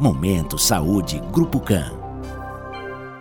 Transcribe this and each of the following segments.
Momento Saúde Grupo CAN.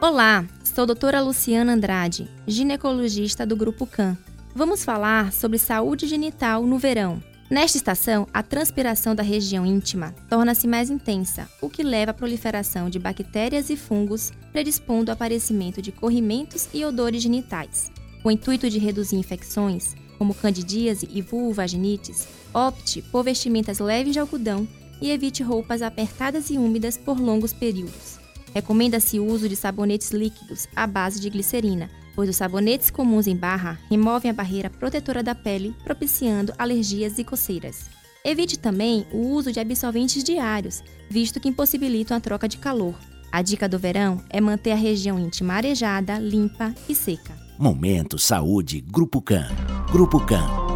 Olá, sou a doutora Luciana Andrade, ginecologista do Grupo CAN. Vamos falar sobre saúde genital no verão. Nesta estação, a transpiração da região íntima torna-se mais intensa, o que leva à proliferação de bactérias e fungos, predispondo ao aparecimento de corrimentos e odores genitais. Com o intuito de reduzir infecções, como candidíase e vulvaginites, opte por vestimentas leves de algodão e evite roupas apertadas e úmidas por longos períodos. Recomenda-se o uso de sabonetes líquidos à base de glicerina, pois os sabonetes comuns em barra removem a barreira protetora da pele, propiciando alergias e coceiras. Evite também o uso de absorventes diários, visto que impossibilitam a troca de calor. A dica do verão é manter a região íntima arejada, limpa e seca. Momento Saúde Grupo CAN. Grupo CAN.